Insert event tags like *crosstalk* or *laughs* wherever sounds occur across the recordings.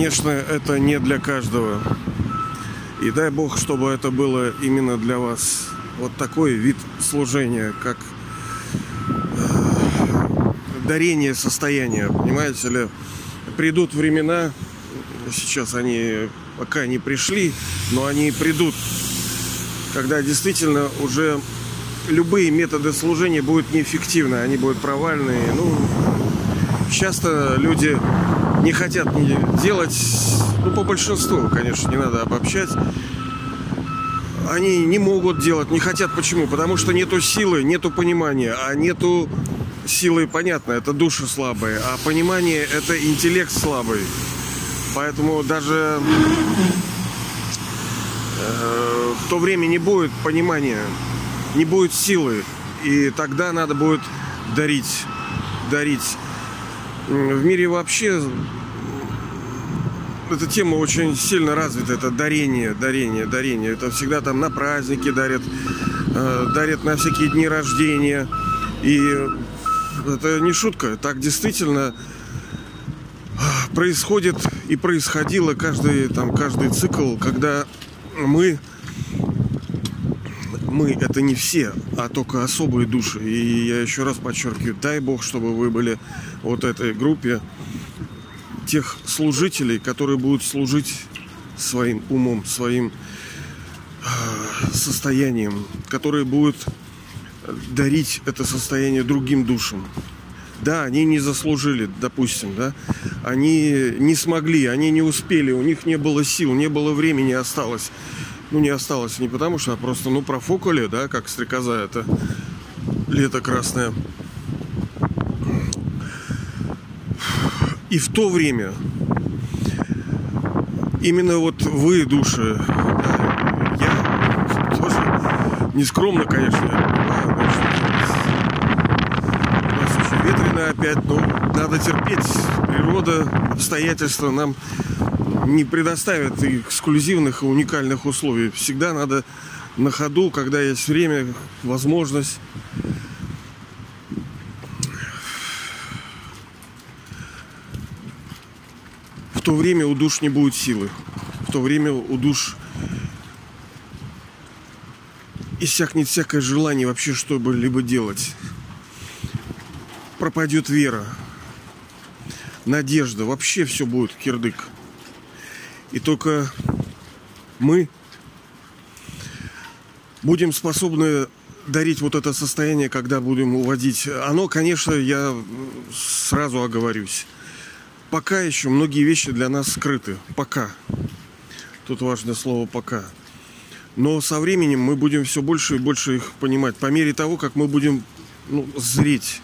конечно, это не для каждого. И дай Бог, чтобы это было именно для вас. Вот такой вид служения, как э, дарение состояния, понимаете ли? Придут времена, сейчас они пока не пришли, но они придут, когда действительно уже любые методы служения будут неэффективны, они будут провальные. Ну, часто люди не хотят делать, ну, по большинству, конечно, не надо обобщать, они не могут делать, не хотят. Почему? Потому что нету силы, нету понимания, а нету силы, понятно, это души слабые, а понимание это интеллект слабый. Поэтому даже э, в то время не будет понимания, не будет силы. И тогда надо будет дарить, дарить. В мире вообще эта тема очень сильно развита. Это дарение, дарение, дарение. Это всегда там на праздники дарят, э, дарят на всякие дни рождения. И это не шутка. Так действительно происходит и происходило каждый, там, каждый цикл, когда мы мы это не все, а только особые души. И я еще раз подчеркиваю, дай Бог, чтобы вы были вот этой группе тех служителей, которые будут служить своим умом, своим э, состоянием, которые будут дарить это состояние другим душам. Да, они не заслужили, допустим, да. Они не смогли, они не успели, у них не было сил, не было времени осталось. Ну, не осталось не потому, что а просто, ну, профукали, да, как стрекоза это лето красное. И в то время именно вот вы, души, да, я тоже нескромно, конечно, ветрено опять, но надо терпеть. Природа, обстоятельства нам не предоставят эксклюзивных и уникальных условий. Всегда надо на ходу, когда есть время, возможность. В то время у душ не будет силы. В то время у душ иссякнет всякое желание вообще что-либо делать пропадет вера, надежда, вообще все будет кирдык. И только мы будем способны дарить вот это состояние, когда будем уводить. Оно, конечно, я сразу оговорюсь. Пока еще многие вещи для нас скрыты. Пока. Тут важное слово «пока». Но со временем мы будем все больше и больше их понимать. По мере того, как мы будем ну, зреть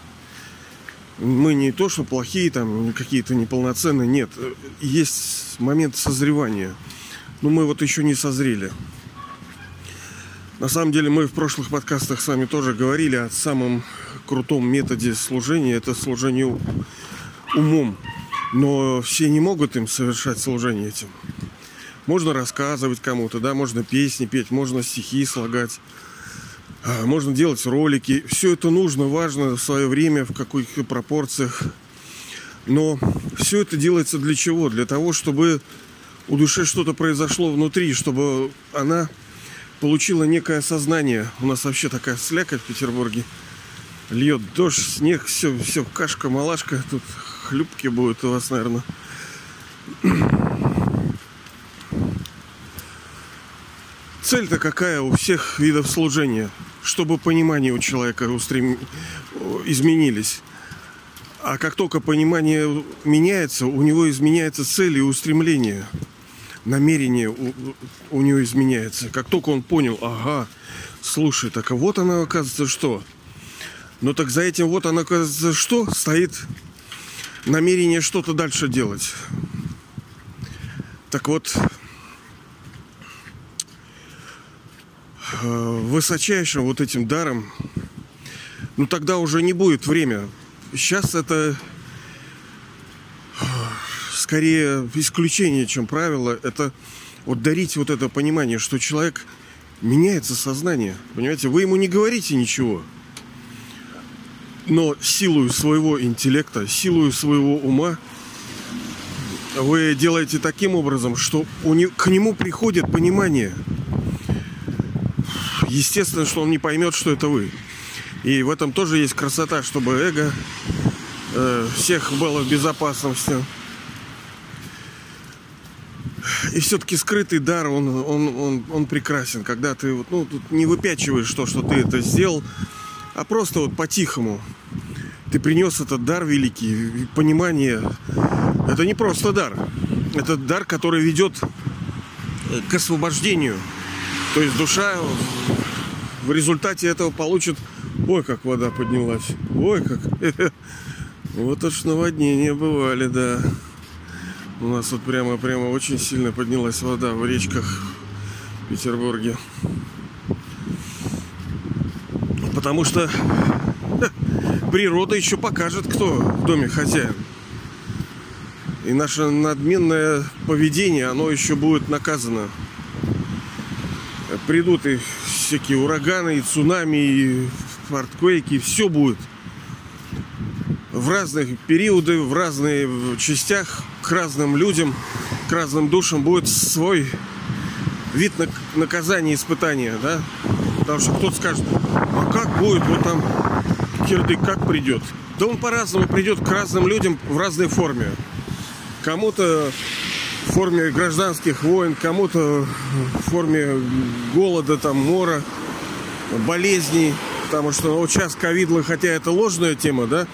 мы не то, что плохие, там, какие-то неполноценные, нет. Есть момент созревания. Но мы вот еще не созрели. На самом деле мы в прошлых подкастах с вами тоже говорили о самом крутом методе служения. Это служение умом. Но все не могут им совершать служение этим. Можно рассказывать кому-то, да, можно песни петь, можно стихи слагать. А, можно делать ролики. Все это нужно, важно в свое время, в каких пропорциях. Но все это делается для чего? Для того, чтобы у души что-то произошло внутри, чтобы она получила некое сознание. У нас вообще такая слякоть в Петербурге. Льет дождь, снег, все, все, кашка, малашка. Тут хлюпки будут у вас, наверное. Цель-то какая у всех видов служения? Чтобы понимание у человека устрем... изменились. А как только понимание меняется, у него изменяется цель и устремление. Намерение у, у него изменяется. Как только он понял, ага, слушай, так а вот она оказывается что? Но так за этим вот она оказывается что? Стоит намерение что-то дальше делать. Так вот, высочайшим вот этим даром, ну тогда уже не будет время. Сейчас это э, скорее исключение, чем правило. Это вот дарить вот это понимание, что человек меняется сознание. Понимаете, вы ему не говорите ничего. Но силою своего интеллекта, силою своего ума вы делаете таким образом, что у не, к нему приходит понимание. Естественно, что он не поймет, что это вы. И в этом тоже есть красота, чтобы эго э, всех было в безопасности. И все-таки скрытый дар, он, он, он, он прекрасен, когда ты вот, ну, тут не выпячиваешь то, что ты это сделал, а просто вот по-тихому. Ты принес этот дар великий, понимание. Это не просто дар. Это дар, который ведет к освобождению. То есть душа в результате этого получит... Ой, как вода поднялась. Ой, как... *laughs* Вот уж наводнения бывали, да. У нас вот прямо-прямо очень сильно поднялась вода в речках в Петербурге. Потому что *laughs* природа еще покажет, кто в доме хозяин. И наше надменное поведение, оно еще будет наказано. Придут и всякие ураганы, и цунами, и фортквейки, все будет – в разных периоды, в разных частях к разным людям, к разным душам будет свой вид наказания, испытания, да? Потому что кто-то скажет, а как будет вот там кирдык, как придет? Да он по-разному придет к разным людям в разной форме. Кому-то форме гражданских войн, кому-то в форме голода, там, мора, болезней. Потому что вот сейчас ковидло, хотя это ложная тема, да,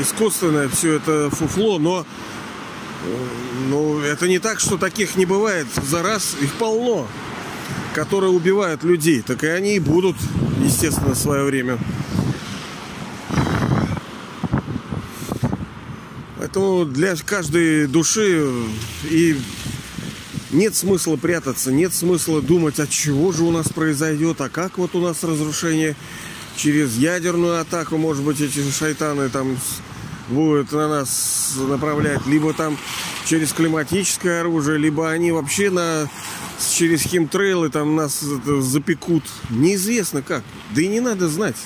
искусственное все это фуфло, но ну, это не так, что таких не бывает за раз, их полно, которые убивают людей. Так и они и будут, естественно, в свое время. Поэтому для каждой души и нет смысла прятаться, нет смысла думать, от чего же у нас произойдет, а как вот у нас разрушение через ядерную атаку, может быть, эти шайтаны там будут на нас направлять, либо там через климатическое оружие, либо они вообще на через химтрейлы там нас запекут. Неизвестно как. Да и не надо знать.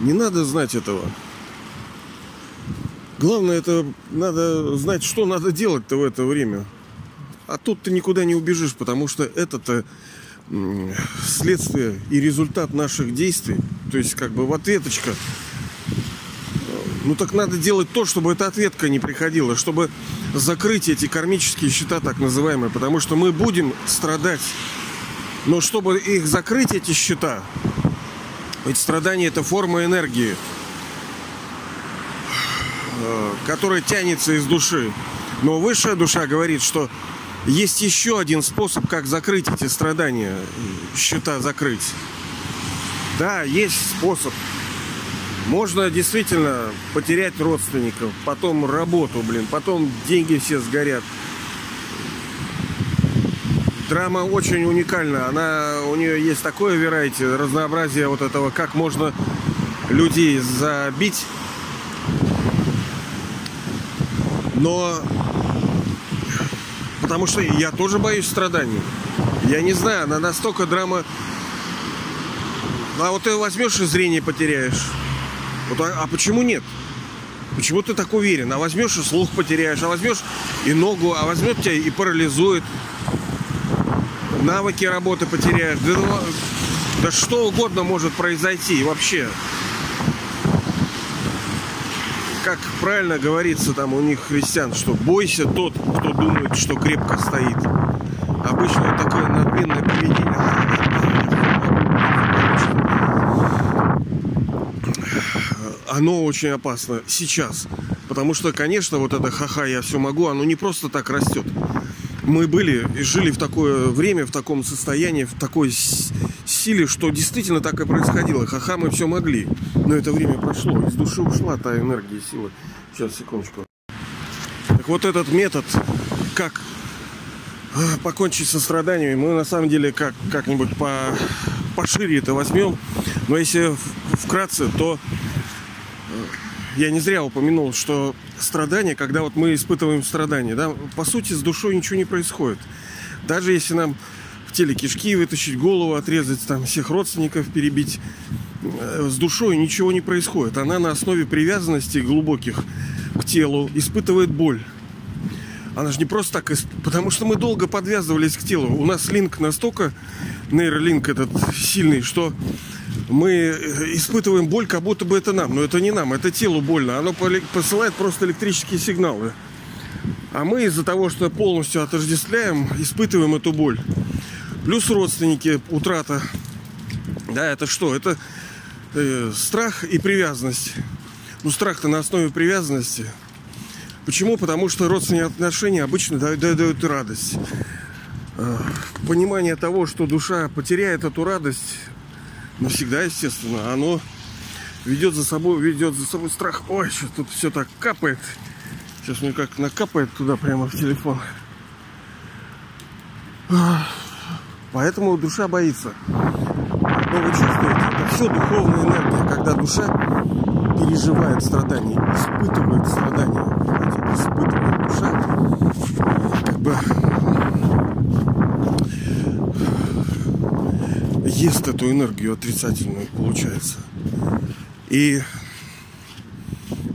Не надо знать этого. Главное, это надо знать, что надо делать-то в это время. А тут ты никуда не убежишь, потому что это-то следствие и результат наших действий. То есть, как бы в ответочка ну так надо делать то, чтобы эта ответка не приходила, чтобы закрыть эти кармические счета, так называемые, потому что мы будем страдать. Но чтобы их закрыть, эти счета, ведь страдание это форма энергии, которая тянется из души. Но высшая душа говорит, что есть еще один способ, как закрыть эти страдания, счета закрыть. Да, есть способ. Можно действительно потерять родственников, потом работу, блин, потом деньги все сгорят. Драма очень уникальна. Она, у нее есть такое верайте, разнообразие вот этого, как можно людей забить. Но потому что я тоже боюсь страданий. Я не знаю, она настолько драма. А вот ты возьмешь и зрение потеряешь. Вот, а, а почему нет? Почему ты так уверен? А возьмешь и слух потеряешь, а возьмешь и ногу, а возьмет тебя и парализует. Навыки работы потеряешь. Да, ну, да что угодно может произойти вообще. Как правильно говорится там у них христиан, что бойся тот, кто думает, что крепко стоит. Обычно вот такое надменное поведение оно очень опасно сейчас. Потому что, конечно, вот это ха-ха, я все могу, оно не просто так растет. Мы были и жили в такое время, в таком состоянии, в такой силе, что действительно так и происходило. Ха-ха, мы все могли. Но это время прошло, из души ушла та энергия, сила. Сейчас, секундочку. Так вот этот метод, как а, покончить со страданиями, мы на самом деле как, как-нибудь по, пошире это возьмем. Но если вкратце, то я не зря упомянул, что страдания, когда вот мы испытываем страдания, да, по сути с душой ничего не происходит. Даже если нам теле кишки вытащить, голову отрезать, там всех родственников перебить. Э, с душой ничего не происходит. Она на основе привязанности глубоких к телу испытывает боль. Она же не просто так, потому что мы долго подвязывались к телу. У нас линк настолько, нейролинк этот сильный, что мы э, испытываем боль, как будто бы это нам. Но это не нам, это телу больно. Оно посылает просто электрические сигналы. А мы из-за того, что полностью отождествляем, испытываем эту боль. Плюс родственники, утрата. Да, это что? Это э, страх и привязанность. Ну, страх-то на основе привязанности. Почему? Потому что родственные отношения обычно дают, дают радость. Э, понимание того, что душа потеряет эту радость навсегда, естественно, оно ведет за собой, ведет за собой страх. Ой, что тут все так капает. Сейчас мне как накапает туда прямо в телефон. Поэтому душа боится. Но вы чувствуете, это все духовная энергия, когда душа переживает страдания, испытывает страдания. Понимаете, испытывает душа, как бы ест эту энергию отрицательную, получается. И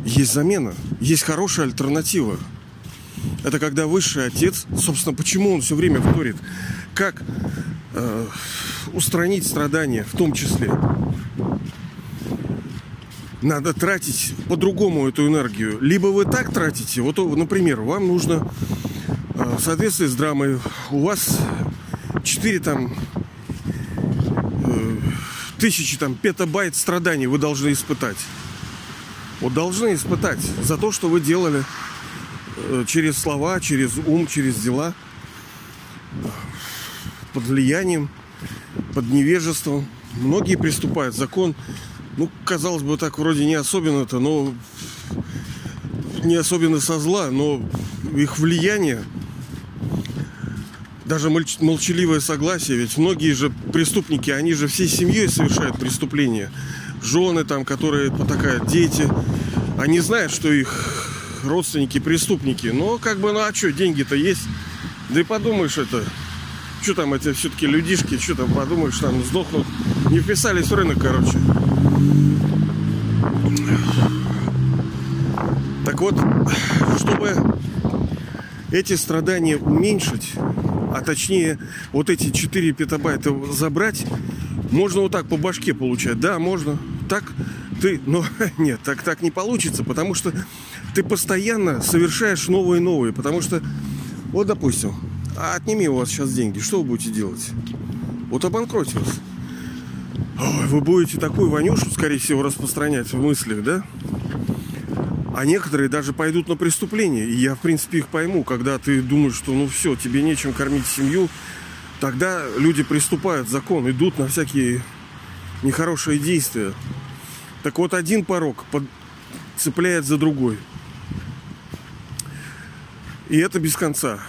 есть замена, есть хорошая альтернатива. Это когда высший отец, собственно, почему он все время вторит, как э, устранить страдания в том числе. Надо тратить по-другому эту энергию. Либо вы так тратите, вот, например, вам нужно э, в соответствии с драмой, у вас 4 там э, тысячи там петабайт страданий вы должны испытать. Вот должны испытать за то, что вы делали э, через слова, через ум, через дела, под влиянием, под невежеством. Многие приступают. Закон, ну, казалось бы, так вроде не особенно-то, но не особенно со зла, но их влияние, даже молчаливое согласие, ведь многие же преступники, они же всей семьей совершают преступления жены там, которые потакают, дети. Они знают, что их родственники преступники. Но как бы, ну а что, деньги-то есть. Да и подумаешь это. Что там эти все-таки людишки, что там подумаешь, там сдохнут. Не вписались в рынок, короче. Так вот, чтобы эти страдания уменьшить, а точнее вот эти 4 петабайта забрать, можно вот так по башке получать. Да, можно. Так ты... Но *laughs* нет, так, так не получится, потому что ты постоянно совершаешь новые и новые. Потому что, вот, допустим, отними у вас сейчас деньги. Что вы будете делать? Вот обанкротилось. Ой, вы будете такую вонюшу, скорее всего, распространять в мыслях, да? А некоторые даже пойдут на преступление. И я, в принципе, их пойму, когда ты думаешь, что ну все, тебе нечем кормить семью, тогда люди приступают закон, идут на всякие нехорошие действия. Так вот, один порог под... цепляет за другой. И это без конца.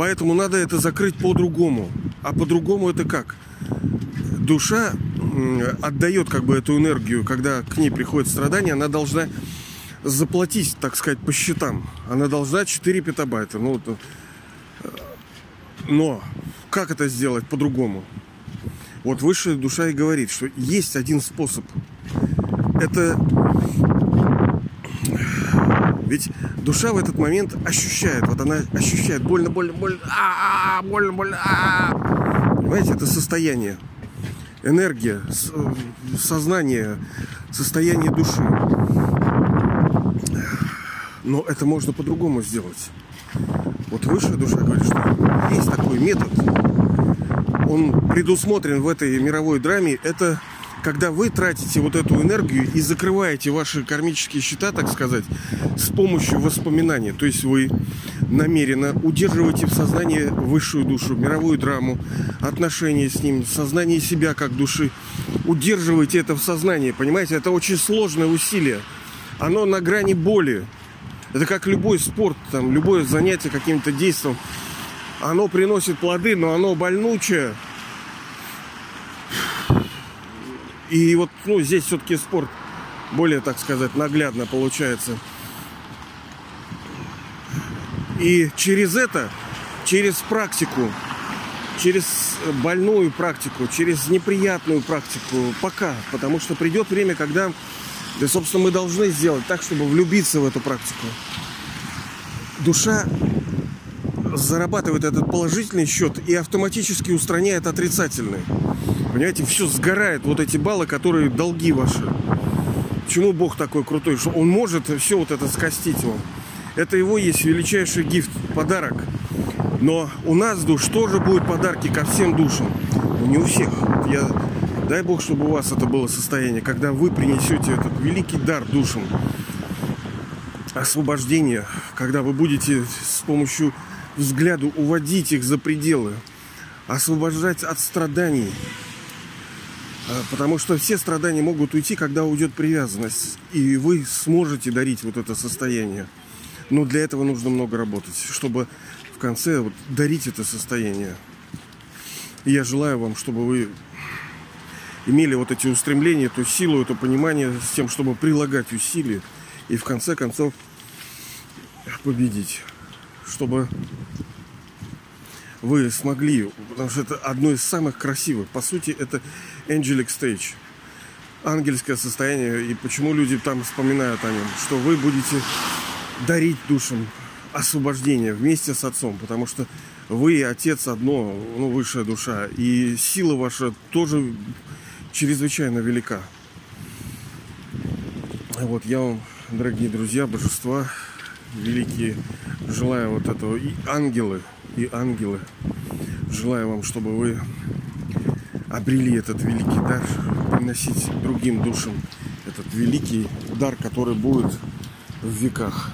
Поэтому надо это закрыть по-другому. А по-другому это как? Душа отдает как бы эту энергию, когда к ней приходит страдание, она должна заплатить, так сказать, по счетам. Она должна 4 петабайта. Ну, но как это сделать по-другому? Вот высшая душа и говорит, что есть один способ. Это ведь душа в этот момент ощущает, вот она ощущает больно, больно, больно, а, -а, -а больно, больно, а, -а. понимаете, это состояние, энергия, сознание, состояние души. Но это можно по-другому сделать. Вот высшая душа говорит, что есть такой метод, он предусмотрен в этой мировой драме, это когда вы тратите вот эту энергию и закрываете ваши кармические счета, так сказать, с помощью воспоминания. То есть вы намеренно удерживаете в сознании высшую душу, мировую драму, отношения с ним, сознание себя как души. Удерживаете это в сознании, понимаете? Это очень сложное усилие. Оно на грани боли. Это как любой спорт, там, любое занятие каким-то действием. Оно приносит плоды, но оно больнучее. И вот ну, здесь все-таки спорт более, так сказать, наглядно получается. И через это, через практику, через больную практику, через неприятную практику, пока. Потому что придет время, когда, да, собственно, мы должны сделать так, чтобы влюбиться в эту практику. Душа зарабатывает этот положительный счет и автоматически устраняет отрицательный. Понимаете, все сгорает, вот эти баллы, которые долги ваши. Почему Бог такой крутой, что Он может все вот это скостить вам. Это его есть величайший гифт, подарок. Но у нас душ тоже будут подарки ко всем душам. Но не у всех. Я, дай Бог, чтобы у вас это было состояние, когда вы принесете этот великий дар душам. Освобождение, когда вы будете с помощью взгляда уводить их за пределы, освобождать от страданий. А, потому что все страдания могут уйти, когда уйдет привязанность. И вы сможете дарить вот это состояние. Но для этого нужно много работать, чтобы в конце вот дарить это состояние. И я желаю вам, чтобы вы имели вот эти устремления, эту силу, это понимание с тем, чтобы прилагать усилия и в конце концов победить. Чтобы вы смогли, потому что это одно из самых красивых. По сути, это angelic stage, ангельское состояние. И почему люди там вспоминают о нем? Что вы будете дарить душам освобождение вместе с отцом, потому что вы и отец одно, ну, высшая душа, и сила ваша тоже чрезвычайно велика. Вот я вам, дорогие друзья, божества великие, желаю вот этого и ангелы, и ангелы, желаю вам, чтобы вы обрели этот великий дар, приносить другим душам этот великий дар, который будет в веках.